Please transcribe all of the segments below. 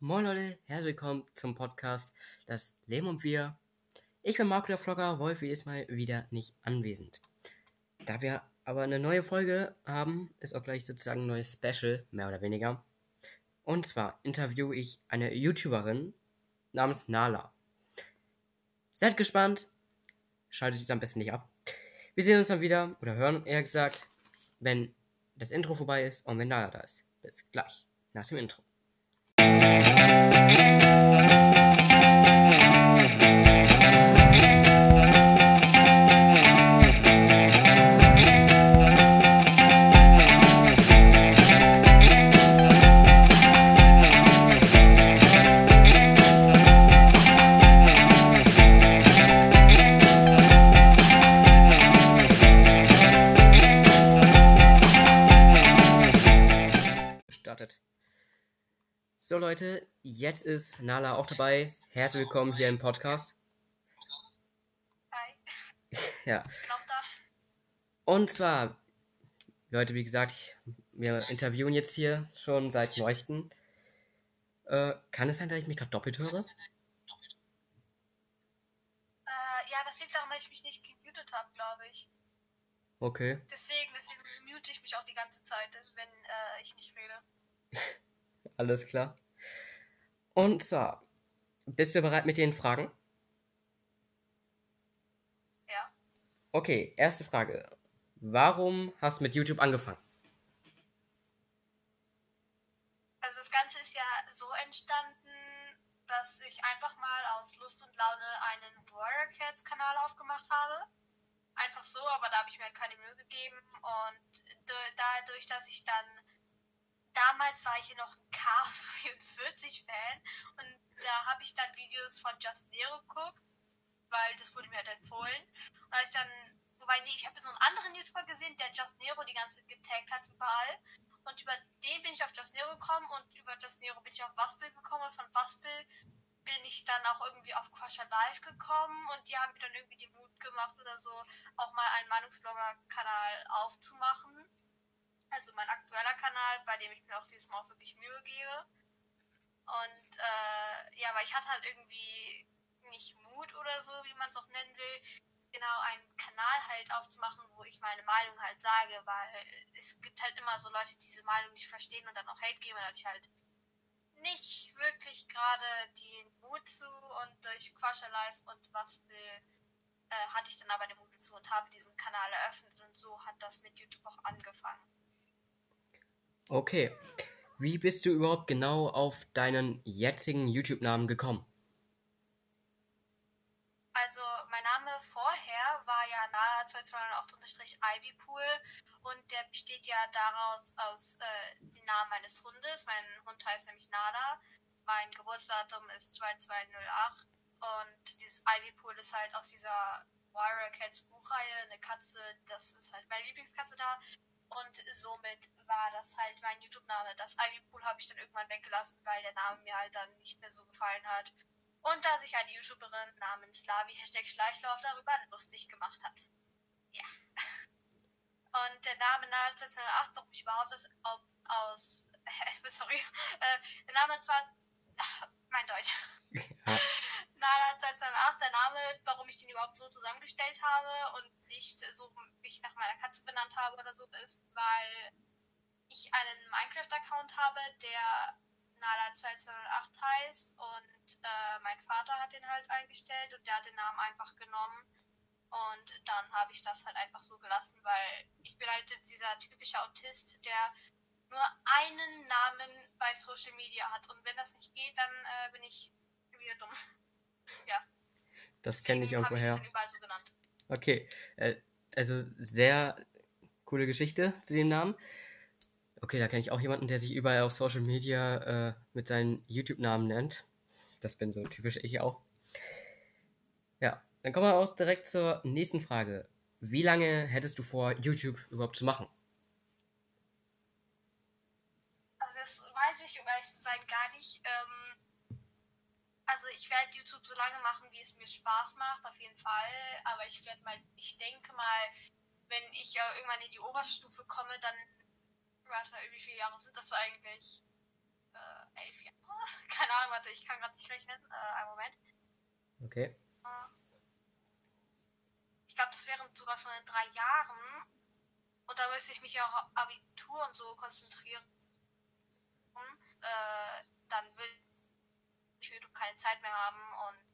Moin Leute, herzlich willkommen zum Podcast Das Leben und wir. Ich bin Marco der Vlogger, Wolfi ist mal wieder nicht anwesend. Da wir aber eine neue Folge haben, ist auch gleich sozusagen ein neues Special, mehr oder weniger. Und zwar interviewe ich eine YouTuberin namens Nala. Seid gespannt, schaltet es am besten nicht ab. Wir sehen uns dann wieder, oder hören eher gesagt, wenn das Intro vorbei ist und wenn Nala da ist. Bis gleich, nach dem Intro. Thank you. So Leute, jetzt ist Nala auch dabei. Herzlich willkommen hier im Podcast. Hi, Ja, da. und zwar, Leute, wie gesagt, ich, wir interviewen jetzt hier schon seit neuestem. Äh, kann es sein, dass ich mich gerade doppelt höre? Äh, ja, das liegt daran, dass ich mich nicht gemutet habe, glaube ich. Okay. Deswegen, deswegen mute ich mich auch die ganze Zeit, wenn äh, ich nicht rede. Alles klar. Und zwar, bist du bereit mit den Fragen? Ja. Okay, erste Frage. Warum hast du mit YouTube angefangen? Also das Ganze ist ja so entstanden, dass ich einfach mal aus Lust und Laune einen Warrior Cats Kanal aufgemacht habe. Einfach so, aber da habe ich mir halt keine Mühe gegeben. Und dadurch, dass ich dann damals war ich ja noch ein Chaos 44 Fan und da habe ich dann Videos von Just Nero geguckt, weil das wurde mir halt empfohlen. Und als ich dann, wobei nee, ich habe so einen anderen YouTuber gesehen, der Just Nero die ganze Zeit getaggt hat überall. Und über den bin ich auf Just Nero gekommen und über Just Nero bin ich auf Waspel gekommen und von Waspel bin ich dann auch irgendwie auf Quasha Live gekommen und die haben mir dann irgendwie den Mut gemacht oder so, auch mal einen Meinungsblogger-Kanal aufzumachen. Also mein aktueller Kanal, bei dem ich mir auch dieses Mal auch wirklich Mühe gebe. Und äh, ja, aber ich hatte halt irgendwie nicht Mut oder so, wie man es auch nennen will, genau einen Kanal halt aufzumachen, wo ich meine Meinung halt sage, weil es gibt halt immer so Leute, die diese Meinung nicht verstehen und dann auch Hate geben und hatte ich halt nicht wirklich gerade den Mut zu und durch Quasha Live und Waspel äh, hatte ich dann aber den Mut zu und habe diesen Kanal eröffnet und so hat das mit YouTube auch angefangen. Okay. Wie bist du überhaupt genau auf deinen jetzigen YouTube-Namen gekommen? Also mein Name vorher war ja Nala2208-Ivypool und der besteht ja daraus aus äh, dem Namen meines Hundes. Mein Hund heißt nämlich Nala. Mein Geburtsdatum ist 2208 und dieses Ivypool ist halt aus dieser Warrior Cats Buchreihe eine Katze, das ist halt meine Lieblingskatze da. Und somit war das halt mein YouTube-Name. Das Ivypool habe ich dann irgendwann weggelassen, weil der Name mir halt dann nicht mehr so gefallen hat. Und da sich eine YouTuberin namens Lavi Hashtag Schleichlauf darüber lustig gemacht hat. Ja. Und der Name Nala 2008, warum ich überhaupt aus, auf, aus sorry, äh, der Name zwar, ach, mein Deutsch. Ja. Nala 2008, der Name, warum ich den überhaupt so zusammengestellt habe und nicht so mich nach meiner Katze benannt habe oder so, ist, weil ich einen Minecraft-Account habe, der Nala 208 heißt und äh, mein Vater hat den halt eingestellt und der hat den Namen einfach genommen und dann habe ich das halt einfach so gelassen, weil ich bin halt dieser typische Autist, der nur einen Namen bei Social Media hat und wenn das nicht geht, dann äh, bin ich wieder dumm. ja. Das kenne ich irgendwoher. mich dann überall so genannt. Okay. Äh, also sehr coole Geschichte zu dem Namen. Okay, da kenne ich auch jemanden, der sich überall auf Social Media äh, mit seinen YouTube-Namen nennt. Das bin so typisch ich auch. Ja, dann kommen wir auch direkt zur nächsten Frage. Wie lange hättest du vor, YouTube überhaupt zu machen? Also das weiß ich, um ehrlich zu sein, gar nicht. Ähm, also ich werde YouTube so lange machen, wie es mir Spaß macht, auf jeden Fall. Aber ich werde mal, ich denke mal, wenn ich äh, irgendwann in die Oberstufe komme, dann, warte mal, wie viele Jahre sind das eigentlich? Äh, elf Jahre? Keine warte, ich kann gerade nicht rechnen. Äh, einen Moment. Okay. Ich glaube, das wären sogar schon in drei Jahren. Und da müsste ich mich ja auch auf Abitur und so konzentrieren. Äh, dann würde ich YouTube keine Zeit mehr haben und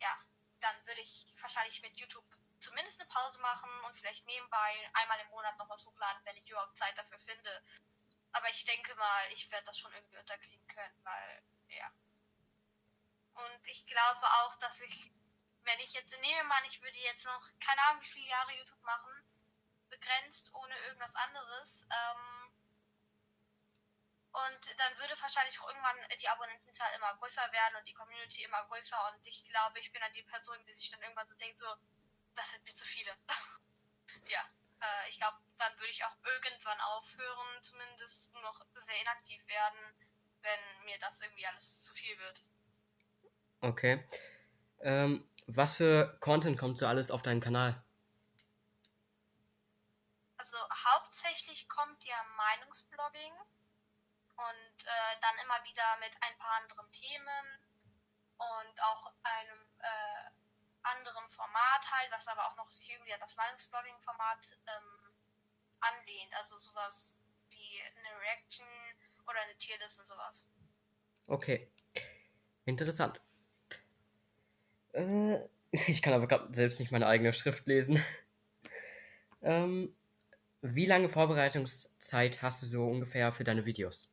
ja, dann würde ich wahrscheinlich mit YouTube zumindest eine Pause machen und vielleicht nebenbei einmal im Monat noch was hochladen, wenn ich überhaupt Zeit dafür finde. Aber ich denke mal, ich werde das schon irgendwie unterkriegen können, weil, ja. Und ich glaube auch, dass ich, wenn ich jetzt nehme mal, ich würde jetzt noch, keine Ahnung, wie viele Jahre YouTube machen, begrenzt, ohne irgendwas anderes, ähm, und dann würde wahrscheinlich auch irgendwann die Abonnentenzahl immer größer werden und die Community immer größer. Und ich glaube, ich bin dann die Person, die sich dann irgendwann so denkt, so, das sind mir zu viele. ja, äh, ich glaube, dann würde ich auch irgendwann aufhören, zumindest nur noch sehr inaktiv werden, wenn mir das irgendwie alles zu viel wird. Okay. Ähm, was für Content kommt so alles auf deinen Kanal? Also hauptsächlich kommt ja Meinungsblogging und äh, dann immer wieder mit ein paar anderen Themen und auch einem äh, anderen Format halt, was aber auch noch sich irgendwie an das Meinungsblogging-Format ähm, anlehnt. Also sowas wie eine Reaction oder eine Tierlist und sowas. Okay. Interessant. Äh, ich kann aber gerade selbst nicht meine eigene Schrift lesen. ähm, wie lange Vorbereitungszeit hast du so ungefähr für deine Videos?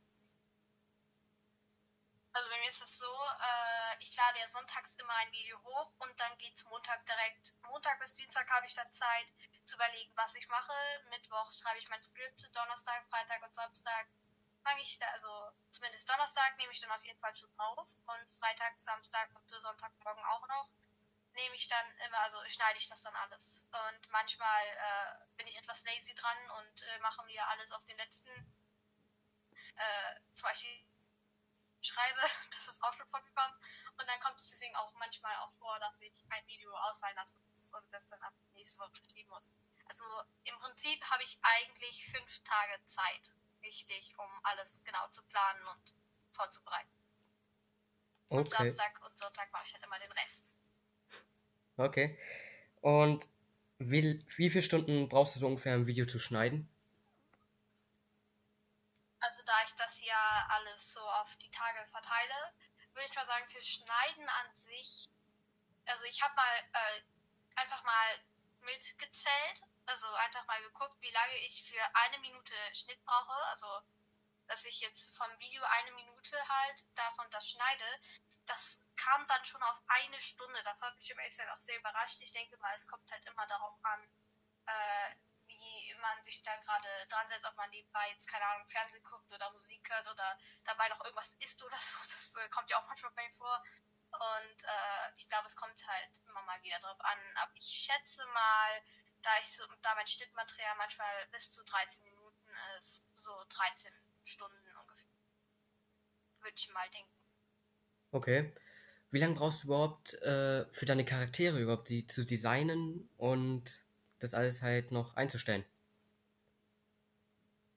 lade ja sonntags immer ein Video hoch und dann geht Montag direkt. Montag bis Dienstag habe ich dann Zeit zu überlegen, was ich mache. Mittwoch schreibe ich mein Skript, Donnerstag, Freitag und Samstag fange ich da, also zumindest Donnerstag nehme ich dann auf jeden Fall schon auf und Freitag, Samstag und Sonntagmorgen auch noch nehme ich dann immer, also schneide ich das dann alles. Und manchmal äh, bin ich etwas lazy dran und äh, mache mir alles auf den letzten, äh, zum Beispiel schreibe, das ist auch schon vorgekommen. Und dann kommt es deswegen auch manchmal auch vor, dass ich ein Video ausfallen lasse und das dann ab nächste Woche verschieben muss. Also im Prinzip habe ich eigentlich fünf Tage Zeit, richtig, um alles genau zu planen und vorzubereiten. Okay. Und Samstag und Sonntag mache ich halt immer den Rest. Okay. Und wie, wie viele Stunden brauchst du so ungefähr, ein Video zu schneiden? Also da ich das ja alles so auf die Tage verteile, würde ich mal sagen, für Schneiden an sich, also ich habe mal äh, einfach mal mitgezählt, also einfach mal geguckt, wie lange ich für eine Minute Schnitt brauche, also dass ich jetzt vom Video eine Minute halt davon das schneide, das kam dann schon auf eine Stunde. Das hat mich im Excel auch sehr überrascht. Ich denke mal, es kommt halt immer darauf an, äh, man sich da gerade dran setzt, ob man nebenbei jetzt, keine Ahnung, Fernsehen guckt oder Musik hört oder dabei noch irgendwas isst oder so. Das äh, kommt ja auch manchmal bei mir vor. Und äh, ich glaube, es kommt halt immer mal wieder drauf an. Aber ich schätze mal, da ich so, da mein Schnittmaterial manchmal bis zu 13 Minuten ist, so 13 Stunden ungefähr. Würde ich mal denken. Okay. Wie lange brauchst du überhaupt äh, für deine Charaktere überhaupt, sie zu designen und das alles halt noch einzustellen?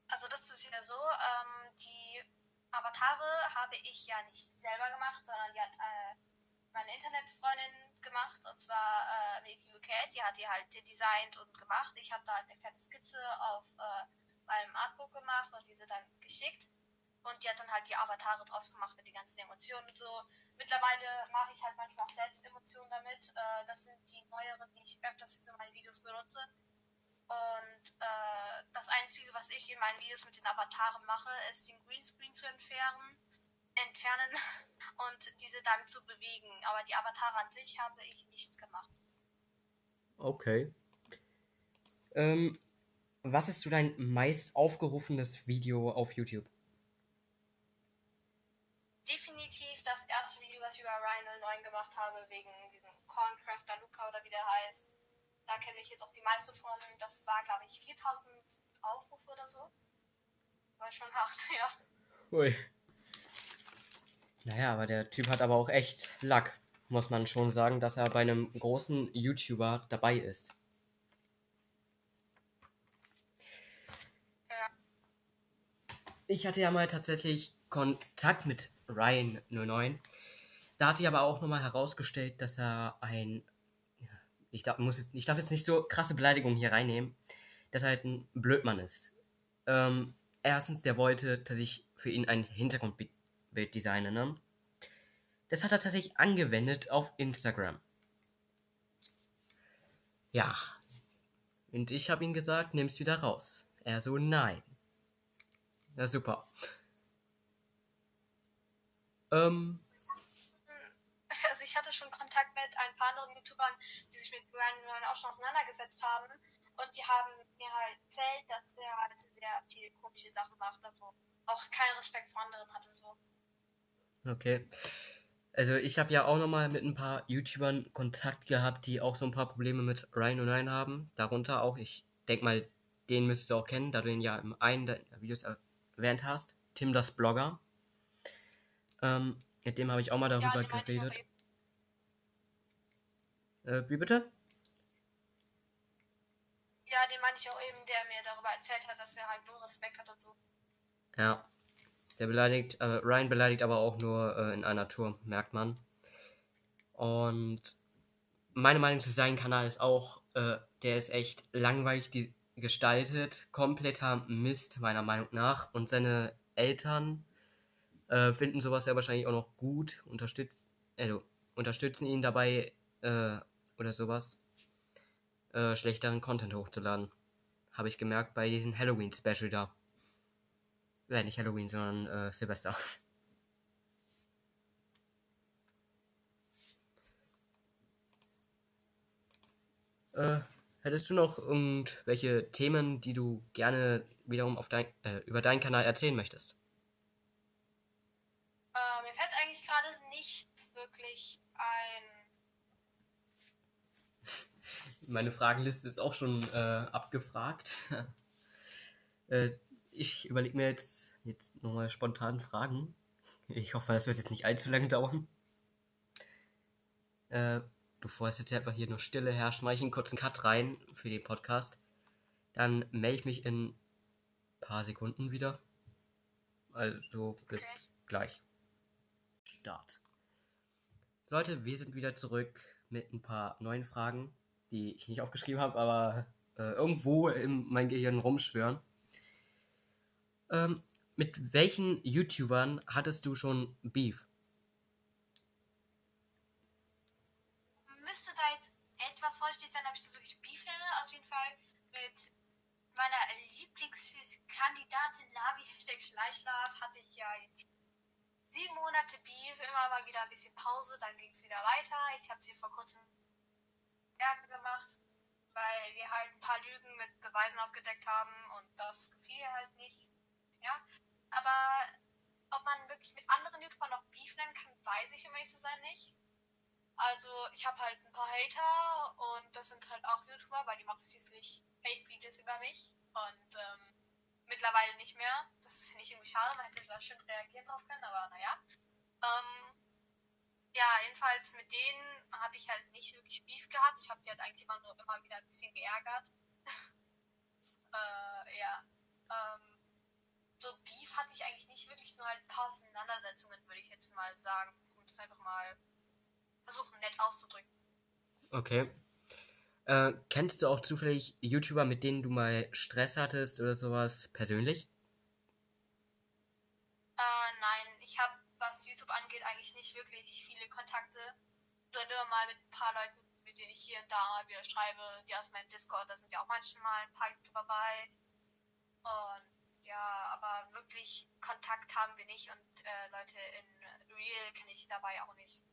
Also das ist ja so, ähm, die Avatare habe ich ja nicht selber gemacht, sondern die hat äh, meine Internetfreundin gemacht, und zwar äh, Milky Cat, die hat die halt designt und gemacht. Ich habe da halt eine kleine Skizze auf äh, meinem Artbook gemacht und diese dann geschickt. Und die hat dann halt die Avatare draus gemacht mit den ganzen Emotionen und so. Mittlerweile mache ich halt manchmal auch selbst Emotionen damit. Äh, das sind die neueren, die ich öfters in meinen Videos benutze. Und äh, das Einzige, was ich in meinen Videos mit den Avataren mache, ist den Greenscreen zu entfernen, entfernen und diese dann zu bewegen. Aber die Avatare an sich habe ich nicht gemacht. Okay. Ähm, was ist so dein meist aufgerufenes Video auf YouTube? Definitiv das erste Video, was ich über Ryan 09 gemacht habe, wegen diesem Corncrafter Luca oder wie der heißt. Da kenne ich jetzt auch die meiste von. Das war, glaube ich, 4000 Aufrufe oder so. War schon hart, ja. Ui. Naja, aber der Typ hat aber auch echt Luck, muss man schon sagen, dass er bei einem großen YouTuber dabei ist. Ja. ich hatte ja mal tatsächlich Kontakt mit Ryan09. Da hat sich aber auch nochmal herausgestellt, dass er ein. Ich darf, muss, ich darf jetzt nicht so krasse Beleidigungen hier reinnehmen, dass er halt ein Blödmann ist. Ähm, erstens, der wollte, dass ich für ihn ein Hintergrundbild designe, ne? Das hat er tatsächlich angewendet auf Instagram. Ja. Und ich habe ihm gesagt, nimm's wieder raus. Er so, nein. Na super. Ähm. Also ich hatte schon mit ein paar anderen YouTubern, die sich mit Brian auch schon auseinandergesetzt haben. Und die haben mir halt erzählt, dass er halt sehr viele komische Sachen macht. Also auch keinen Respekt vor anderen hatte so. Okay. Also ich habe ja auch nochmal mit ein paar YouTubern Kontakt gehabt, die auch so ein paar Probleme mit Ryan 09 haben. Darunter auch, ich denke mal, den müsstest du auch kennen, da du ihn ja im einen der Videos erwähnt hast. Tim das Blogger. Ähm, mit dem habe ich auch mal darüber ja, geredet. Äh, wie bitte? Ja, den meinte ich auch eben, der mir darüber erzählt hat, dass er halt nur Respekt hat und so. Ja. Der beleidigt, äh, Ryan beleidigt aber auch nur äh, in einer Tour, merkt man. Und meine Meinung zu seinem Kanal ist auch, äh, der ist echt langweilig gestaltet, kompletter Mist meiner Meinung nach. Und seine Eltern äh, finden sowas ja wahrscheinlich auch noch gut, unterstütz, also, unterstützen ihn dabei äh, oder sowas, äh, schlechteren Content hochzuladen. Habe ich gemerkt bei diesem Halloween-Special da. Äh, nicht Halloween, sondern äh, Silvester. äh, hättest du noch irgendwelche Themen, die du gerne wiederum auf dein, äh, über deinen Kanal erzählen möchtest? Äh, mir fällt eigentlich gerade nichts wirklich ein. Meine Fragenliste ist auch schon äh, abgefragt. äh, ich überlege mir jetzt, jetzt nochmal spontan Fragen. Ich hoffe, das wird jetzt nicht allzu lange dauern. Äh, bevor es jetzt einfach hier nur Stille herrscht, mache ich einen kurzen Cut rein für den Podcast. Dann melde ich mich in ein paar Sekunden wieder. Also bis okay. gleich. Start. Leute, wir sind wieder zurück mit ein paar neuen Fragen, die ich nicht aufgeschrieben habe, aber äh, irgendwo in mein Gehirn rumschwören. Ähm, mit welchen YouTubern hattest du schon Beef? Müsste da jetzt etwas vorstehen sein, ob ich das wirklich Beef nenne. Auf jeden Fall mit meiner Lieblingskandidatin Lavi, Hashtag Schleichlaf, hatte ich ja jetzt sieben Monate Beef, immer mal wieder ein bisschen Pause, dann ging es wieder weiter. Ich habe sie vor kurzem Ärger gemacht, weil wir halt ein paar Lügen mit Beweisen aufgedeckt haben und das gefiel halt nicht. Ja, aber ob man wirklich mit anderen YouTubern noch Beef nennen kann, weiß ich, um ehrlich zu sein, nicht. Also, ich habe halt ein paar Hater und das sind halt auch YouTuber, weil die machen schließlich Hate-Videos über mich und ähm, mittlerweile nicht mehr. Das finde ich irgendwie schade, man hätte da schön reagieren drauf können, aber naja. Ähm, ja, jedenfalls mit denen habe ich halt nicht wirklich Beef gehabt. Ich habe die halt eigentlich immer nur immer wieder ein bisschen geärgert. äh, ja. Ähm, so Beef hatte ich eigentlich nicht wirklich, nur halt ein paar Auseinandersetzungen, würde ich jetzt mal sagen. Um das einfach mal versuchen, nett auszudrücken. Okay. Äh, kennst du auch zufällig YouTuber, mit denen du mal Stress hattest oder sowas persönlich? Äh, nein, ich habe, was YouTube angeht, eigentlich nicht wirklich viele Kontakte. Nur immer mal mit ein paar Leuten, mit denen ich hier und da mal wieder schreibe, die aus meinem Discord, da sind ja auch manchmal ein paar dabei. Und ja, aber wirklich Kontakt haben wir nicht und äh, Leute in Real kenne ich dabei auch nicht.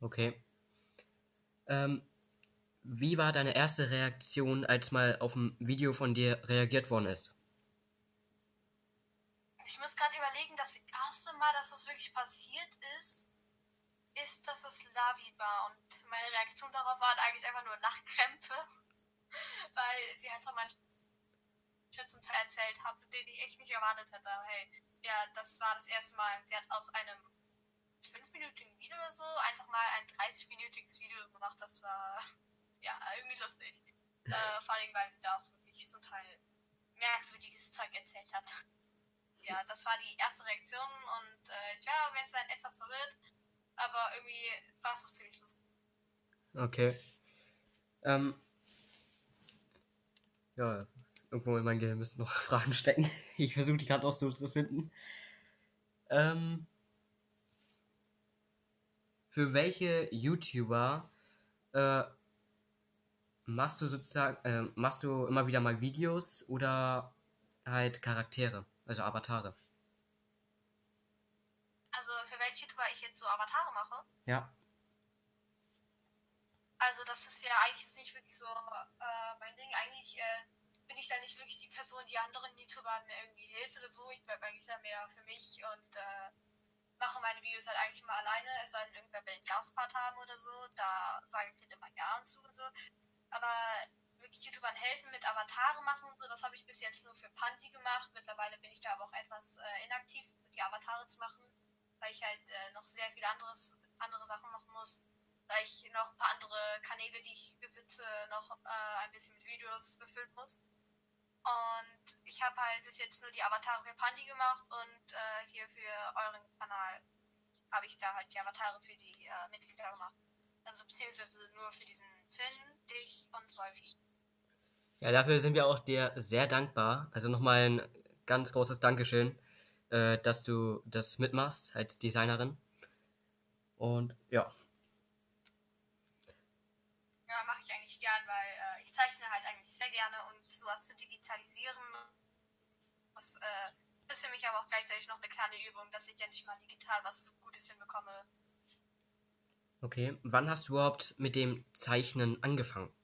Okay. Ähm, wie war deine erste Reaktion, als mal auf ein Video von dir reagiert worden ist? Ich muss gerade überlegen, das erste Mal, dass das wirklich passiert ist, ist, dass es Lavi war. Und meine Reaktion darauf war eigentlich einfach nur Lachkrämpfe. Weil sie einfach mein zum Teil erzählt habe, den ich echt nicht erwartet hätte. Hey, ja, das war das erste Mal. Sie hat aus einem 5-minütigen Video oder so einfach mal ein 30-minütiges Video gemacht. Das war ja irgendwie lustig. Äh, vor allem, weil sie da auch wirklich zum Teil merkwürdiges Zeug erzählt hat. Ja, das war die erste Reaktion und äh, ich war jetzt dann etwas verwirrt, aber irgendwie war es auch ziemlich lustig. Okay. Ähm, ja, irgendwo in meinem Gehirn müssen noch Fragen stecken. Ich versuche die gerade auch so zu finden. Ähm, für welche YouTuber äh, machst du sozusagen, äh, machst du immer wieder mal Videos oder halt Charaktere, also Avatare? Also für welche YouTuber ich jetzt so Avatare mache? Ja. Also das ist ja eigentlich nicht wirklich so äh, mein Ding. Eigentlich äh, bin ich dann nicht wirklich die Person, die anderen YouTubern irgendwie hilft oder so. Ich bleibe eigentlich da mehr für mich und äh, mache meine Videos halt eigentlich mal alleine, es sei denn, irgendwer will einen Gastpart haben oder so. Da sage ich halt immer Ja zu und so. Aber wirklich YouTubern helfen mit Avatare machen und so, das habe ich bis jetzt nur für Panty gemacht. Mittlerweile bin ich da aber auch etwas äh, inaktiv, die Avatare zu machen, weil ich halt äh, noch sehr viele anderes, andere Sachen machen muss. Weil ich noch ein paar andere Kanäle, die ich besitze, noch äh, ein bisschen mit Videos befüllen muss. Und ich habe halt bis jetzt nur die Avatare für Pandy gemacht und äh, hier für euren Kanal habe ich da halt die Avatare für die äh, Mitglieder gemacht. Also beziehungsweise nur für diesen Finn, dich und Wolfi. Ja, dafür sind wir auch dir sehr dankbar. Also nochmal ein ganz großes Dankeschön, äh, dass du das mitmachst als Designerin. Und ja. Ja, mache ich eigentlich gern, weil äh, ich zeichne halt eigentlich sehr gerne und sowas zu digitalisieren, das äh, ist für mich aber auch gleichzeitig noch eine kleine Übung, dass ich endlich mal digital was Gutes hinbekomme. Okay, wann hast du überhaupt mit dem Zeichnen angefangen?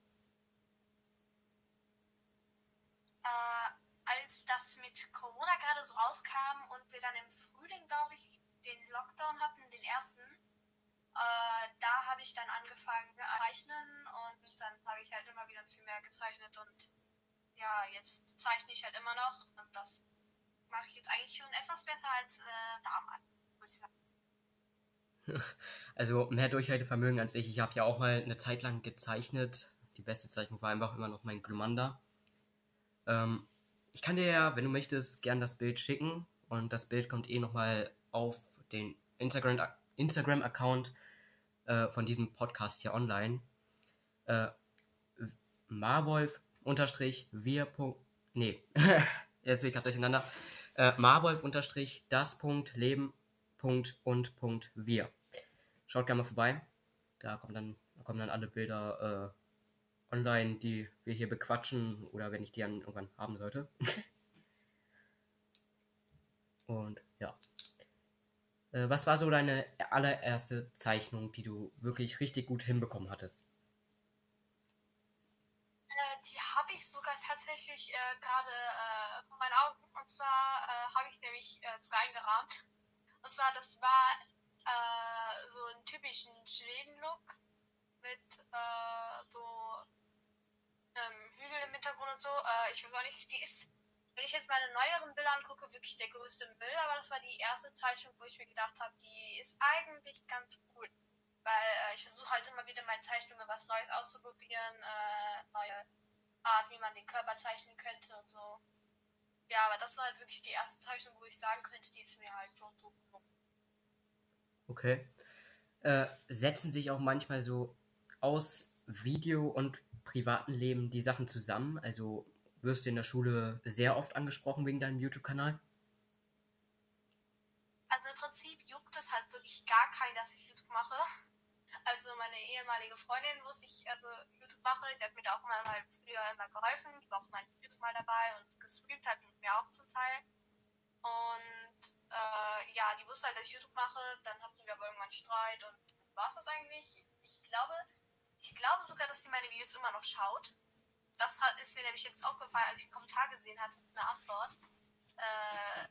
Äh, als das mit Corona gerade so rauskam und wir dann im Frühling, glaube ich, den Lockdown hatten, den ersten, äh, da habe ich dann angefangen zu zeichnen und dann habe ich halt immer wieder ein bisschen mehr gezeichnet und ja, jetzt zeichne ich halt immer noch und das mache ich jetzt eigentlich schon etwas besser als äh, damals, muss ich sagen. Also mehr Durchhaltevermögen als ich. Ich habe ja auch mal eine Zeit lang gezeichnet. Die beste Zeichnung war einfach immer noch mein Glumanda. Ähm, ich kann dir ja, wenn du möchtest, gern das Bild schicken. Und das Bild kommt eh nochmal auf den Instagram- Instagram-Account äh, von diesem Podcast hier online. Äh, Marwolf unterstrich wir. Nee, jetzt bin ich gerade durcheinander. Äh, Marwolf unterstrich das Punkt Leben Punkt und Punkt wir. Schaut gerne mal vorbei. Da kommen dann, da kommen dann alle Bilder äh, online, die wir hier bequatschen oder wenn ich die dann irgendwann haben sollte. und ja. Äh, was war so deine allererste Zeichnung, die du wirklich richtig gut hinbekommen hattest? Die habe ich sogar tatsächlich äh, gerade äh, vor meinen Augen. Und zwar äh, habe ich nämlich äh, sogar eingerahmt. Und zwar, das war äh, so einen typischen Schweden-Look mit äh, so ähm, Hügel im Hintergrund und so. Ich weiß auch nicht, die ist, wenn ich jetzt meine neueren Bilder angucke, wirklich der größte Müll, aber das war die erste Zeichnung, wo ich mir gedacht habe, die ist eigentlich ganz cool. Weil äh, ich versuche halt immer wieder meine Zeichnungen was Neues auszuprobieren, äh, neue Art, wie man den Körper zeichnen könnte und so. Ja, aber das war halt wirklich die erste Zeichnung, wo ich sagen könnte, die ist mir halt schon so gelungen. Okay. Äh, setzen sich auch manchmal so aus Video und privaten Leben die Sachen zusammen? Also wirst du in der Schule sehr oft angesprochen wegen deinem YouTube-Kanal? Also im Prinzip juckt es halt wirklich gar keinen, dass ich YouTube mache. Also meine ehemalige Freundin wusste ich, also YouTube mache, die hat mir da auch mal halt früher immer geholfen, die war auch meine Videos mal dabei und gestreamt hat mit mir auch zum Teil. Und äh, ja, die wusste halt, dass ich YouTube mache, dann hatten wir aber irgendwann Streit und war es das eigentlich. Ich glaube, ich glaube sogar, dass sie meine Videos immer noch schaut. Das ist mir nämlich jetzt aufgefallen, als ich einen Kommentar gesehen hatte mit einer Antwort. Äh,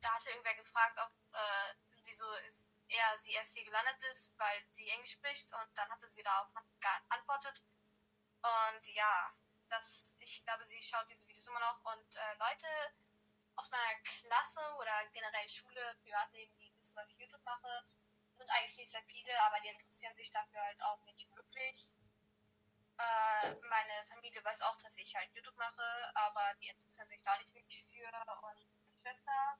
da hatte irgendwer gefragt, ob äh, wieso ist er sie erst hier gelandet ist, weil sie Englisch spricht und dann hatte sie darauf geantwortet. Und ja, das, ich glaube, sie schaut diese Videos immer noch und äh, Leute aus meiner Klasse oder generell Schule, Privatleben, die wissen, was ich YouTube mache, sind eigentlich nicht sehr viele, aber die interessieren sich dafür halt auch nicht wirklich. Äh, meine Familie weiß auch, dass ich halt YouTube mache, aber die interessieren sich da nicht wirklich für. Und meine Schwester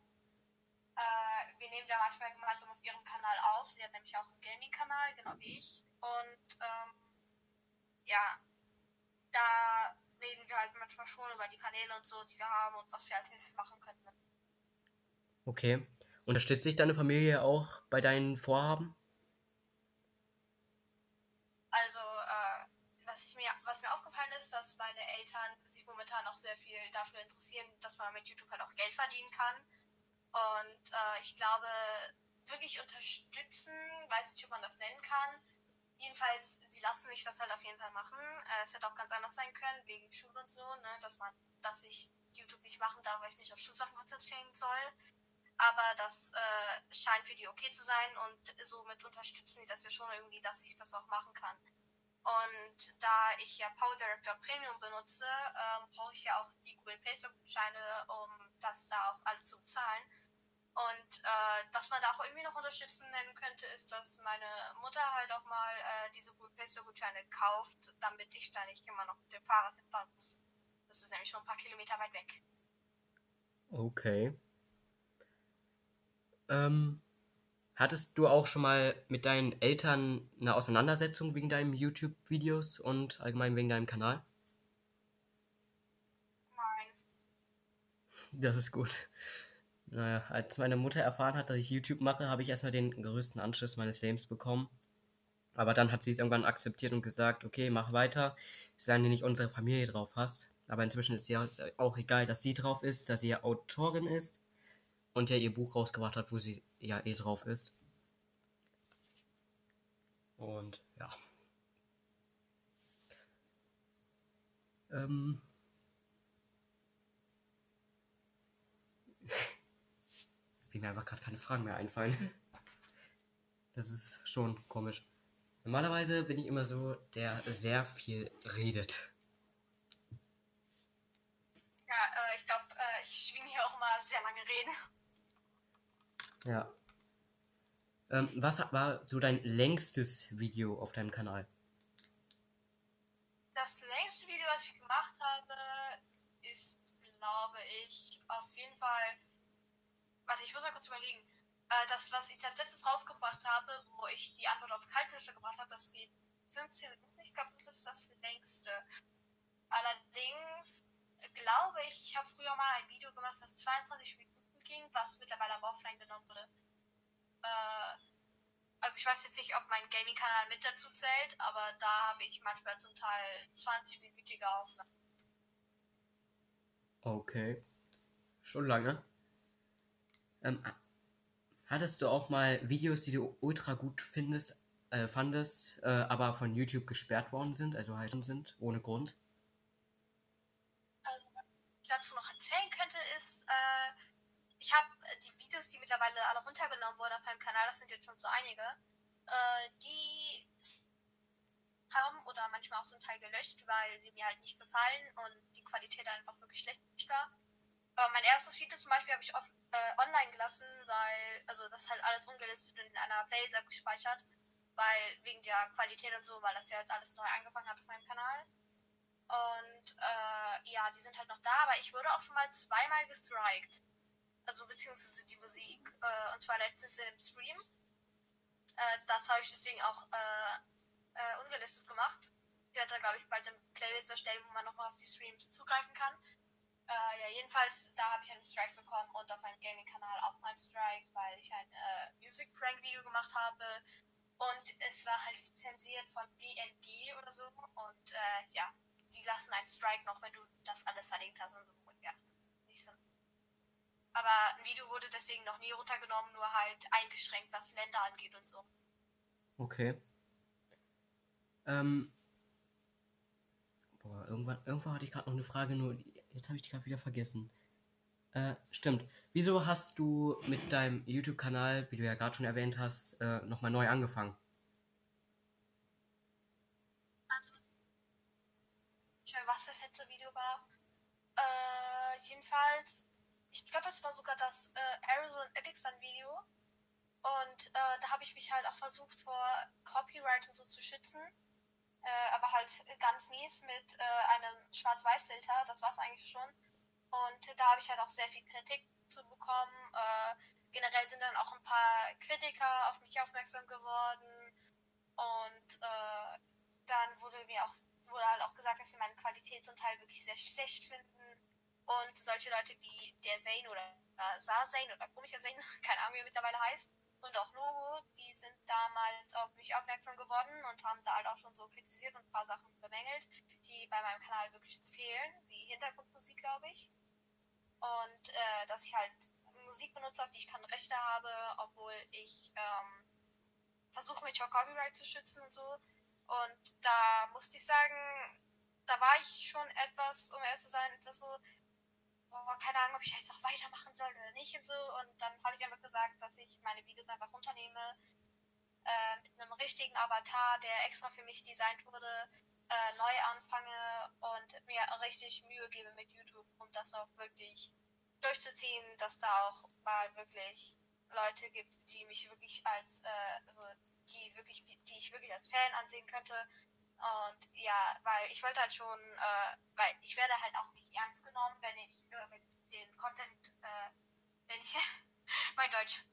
Äh, wir nehmen da manchmal gemeinsam auf ihrem Kanal auf. Sie hat nämlich auch einen Gaming-Kanal, genau wie ich. Und ähm, ja, da reden wir halt manchmal schon über die Kanäle und so, die wir haben und was wir als nächstes machen könnten. Okay. Unterstützt sich deine Familie auch bei deinen Vorhaben? Also, äh, was, ich mir, was mir aufgefallen ist, dass meine Eltern sich momentan auch sehr viel dafür interessieren, dass man mit YouTube halt auch Geld verdienen kann. Und äh, ich glaube, wirklich unterstützen, weiß nicht, ob man das nennen kann. Jedenfalls, sie lassen mich das halt auf jeden Fall machen. Äh, es hätte auch ganz anders sein können, wegen Schule und so, ne, dass man, dass ich YouTube nicht machen darf, weil ich mich auf Schulsachen konzentrieren soll aber das äh, scheint für die okay zu sein und somit unterstützen die das ja schon irgendwie, dass ich das auch machen kann. Und da ich ja Power Director Premium benutze, ähm, brauche ich ja auch die Google Play Store Gutscheine, um das da auch alles zu bezahlen. Und äh, was man da auch irgendwie noch unterstützen nennen könnte, ist, dass meine Mutter halt auch mal äh, diese Google Play Store Gutscheine kauft, damit ich da nicht immer noch mit dem Fahrrad hinfahren muss. Das ist nämlich schon ein paar Kilometer weit weg. Okay. Ähm, hattest du auch schon mal mit deinen Eltern eine Auseinandersetzung wegen deinen YouTube-Videos und allgemein wegen deinem Kanal? Nein. Das ist gut. Naja, als meine Mutter erfahren hat, dass ich YouTube mache, habe ich erstmal den größten Anschluss meines Lebens bekommen. Aber dann hat sie es irgendwann akzeptiert und gesagt, okay, mach weiter, solange du nicht unsere Familie drauf hast. Aber inzwischen ist ja auch egal, dass sie drauf ist, dass sie ja Autorin ist und ja ihr Buch rausgebracht hat, wo sie ja eh drauf ist. Und ja. Ähm. Wie mir einfach gerade keine Fragen mehr einfallen. Das ist schon komisch. Normalerweise bin ich immer so, der sehr viel redet. Ja, äh, ich glaube, äh, ich schwinge hier auch mal sehr lange reden. Ja. Ähm, was war so dein längstes Video auf deinem Kanal? Das längste Video, was ich gemacht habe, ist, glaube ich, auf jeden Fall. Warte, ich muss mal kurz überlegen. Äh, das, was ich als letztes rausgebracht habe, wo ich die Antwort auf Kaltfische gemacht habe, das geht 15 Minuten. Ich glaube, das ist das längste. Allerdings glaube ich, ich habe früher mal ein Video gemacht, was 22 Minuten ging, was mittlerweile aber offline genommen wurde. Äh, also ich weiß jetzt nicht, ob mein Gaming-Kanal mit dazu zählt, aber da habe ich manchmal zum Teil 20-minütige Aufnahmen. Okay. Schon lange. Ähm, hattest du auch mal Videos, die du ultra gut findest, äh, fandest, äh, aber von YouTube gesperrt worden sind, also halt sind, ohne Grund? Also, was ich dazu noch erzählen könnte, ist, äh, ich habe äh, die Videos, die mittlerweile alle runtergenommen wurden auf meinem Kanal, das sind jetzt schon so einige, äh, die haben oder manchmal auch zum Teil gelöscht, weil sie mir halt nicht gefallen und die Qualität einfach wirklich schlecht war. Aber mein erstes Video zum Beispiel habe ich off, äh, online gelassen, weil, also das halt alles ungelistet und in einer Blazer gespeichert, weil wegen der Qualität und so, weil das ja jetzt alles neu angefangen hat auf meinem Kanal. Und äh, ja, die sind halt noch da, aber ich wurde auch schon mal zweimal gestrikt also beziehungsweise die Musik, äh, und zwar letztens im Stream. Äh, das habe ich deswegen auch äh, äh ungelistet gemacht. Ich werde da, glaube ich, bald eine Playlist erstellen, wo man nochmal auf die Streams zugreifen kann. Äh, ja, jedenfalls, da habe ich einen Strike bekommen und auf meinem Gaming-Kanal auch mal einen Strike, weil ich ein äh, Music-Prank-Video gemacht habe. Und es war halt lizenziert von DNG oder so. Und ja, die lassen einen Strike noch, wenn du das alles verlinkt hast und so. Ja, nicht so aber ein Video wurde deswegen noch nie runtergenommen, nur halt eingeschränkt, was Länder angeht und so. Okay. Ähm. Boah, irgendwann, irgendwo hatte ich gerade noch eine Frage, nur jetzt habe ich die gerade wieder vergessen. Äh, stimmt. Wieso hast du mit deinem YouTube-Kanal, wie du ja gerade schon erwähnt hast, äh, nochmal neu angefangen? Also, was das letzte Video war. Äh, jedenfalls ich glaube, es war sogar das äh, Arizona Epic Sun Video. Und äh, da habe ich mich halt auch versucht, vor Copyright und so zu schützen. Äh, aber halt ganz mies mit äh, einem Schwarz-Weiß-Filter. Das war es eigentlich schon. Und da habe ich halt auch sehr viel Kritik zu bekommen. Äh, generell sind dann auch ein paar Kritiker auf mich aufmerksam geworden und äh, dann wurde mir auch wurde halt auch gesagt, dass sie meine Qualität zum Teil wirklich sehr schlecht finden und solche Leute wie der Zane oder äh, Zane oder komischer Zane, keine Ahnung wie er mittlerweile heißt, und auch Logo, die sind damals auf mich aufmerksam geworden und haben da halt auch schon so kritisiert und ein paar Sachen bemängelt, die bei meinem Kanal wirklich fehlen, wie Hintergrundmusik, glaube ich. Und äh, dass ich halt Musik benutze, auf die ich keine Rechte habe, obwohl ich ähm, versuche, mich vor Copyright zu schützen und so. Und da musste ich sagen, da war ich schon etwas, um ehrlich zu sein, etwas so, oh, keine Ahnung, ob ich jetzt noch weitermachen soll oder nicht und so. Und dann habe ich einfach gesagt, dass ich meine Videos einfach runternehme äh, mit einem richtigen Avatar, der extra für mich designt wurde, äh, neu anfange und mir richtig Mühe gebe mit YouTube, um das auch wirklich durchzuziehen, dass da auch mal wirklich Leute gibt, die mich wirklich als, äh, also die wirklich, die ich wirklich als Fan ansehen könnte. Und ja, weil ich wollte halt schon, äh, weil ich werde halt auch nicht ernst genommen, wenn ich äh, den Content, äh, wenn ich mein Deutsch.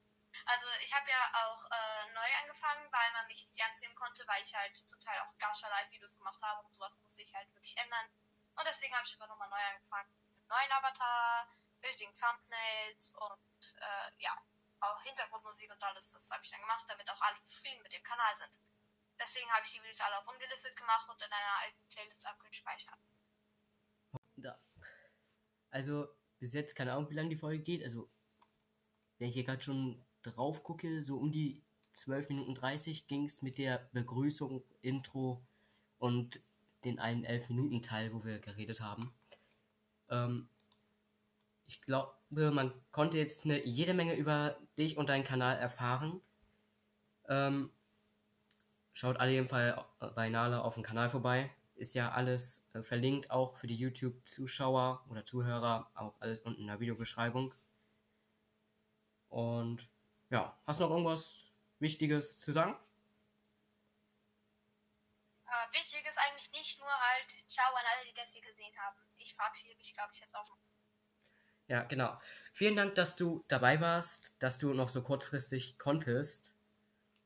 Also ich habe ja auch äh, neu angefangen, weil man mich nicht ernst nehmen konnte, weil ich halt zum Teil auch Gacha Live-Videos gemacht habe und sowas muss ich halt wirklich ändern. Und deswegen habe ich einfach nochmal neu angefangen. Mit neuen Avatar, richtigen Thumbnails und äh, ja, auch Hintergrundmusik und alles. Das habe ich dann gemacht, damit auch alle zufrieden mit dem Kanal sind. Deswegen habe ich die Videos alle auf ungelistet gemacht und in einer alten Playlist abgespeichert. Da. Also, bis jetzt keine Ahnung, wie lange die Folge geht. Also, wenn ich hier gerade schon drauf gucke, so um die 12 Minuten 30 ging es mit der Begrüßung, Intro und den einen 11 Minuten Teil, wo wir geredet haben. Ähm, ich glaube, man konnte jetzt eine jede Menge über dich und deinen Kanal erfahren. Ähm, schaut alle jeden Fall bei Nala auf dem Kanal vorbei. Ist ja alles äh, verlinkt, auch für die YouTube-Zuschauer oder Zuhörer, auch alles unten in der Videobeschreibung. Und ja, hast du noch irgendwas Wichtiges zu sagen? Äh, wichtig ist eigentlich nicht nur halt, ciao an alle, die das hier gesehen haben. Ich verabschiede mich, glaube ich, jetzt auch. Ja, genau. Vielen Dank, dass du dabei warst, dass du noch so kurzfristig konntest,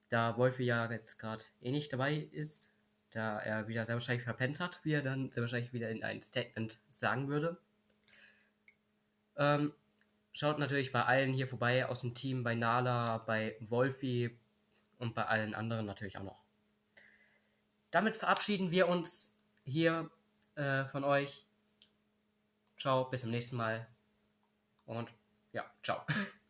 da Wolfi ja jetzt gerade eh nicht dabei ist, da er wieder sehr wahrscheinlich verpennt hat, wie er dann sehr wahrscheinlich wieder in ein Statement sagen würde. Ähm, schaut natürlich bei allen hier vorbei aus dem Team, bei Nala, bei Wolfi und bei allen anderen natürlich auch noch. Damit verabschieden wir uns hier äh, von euch. Ciao, bis zum nächsten Mal. Und ja, ciao.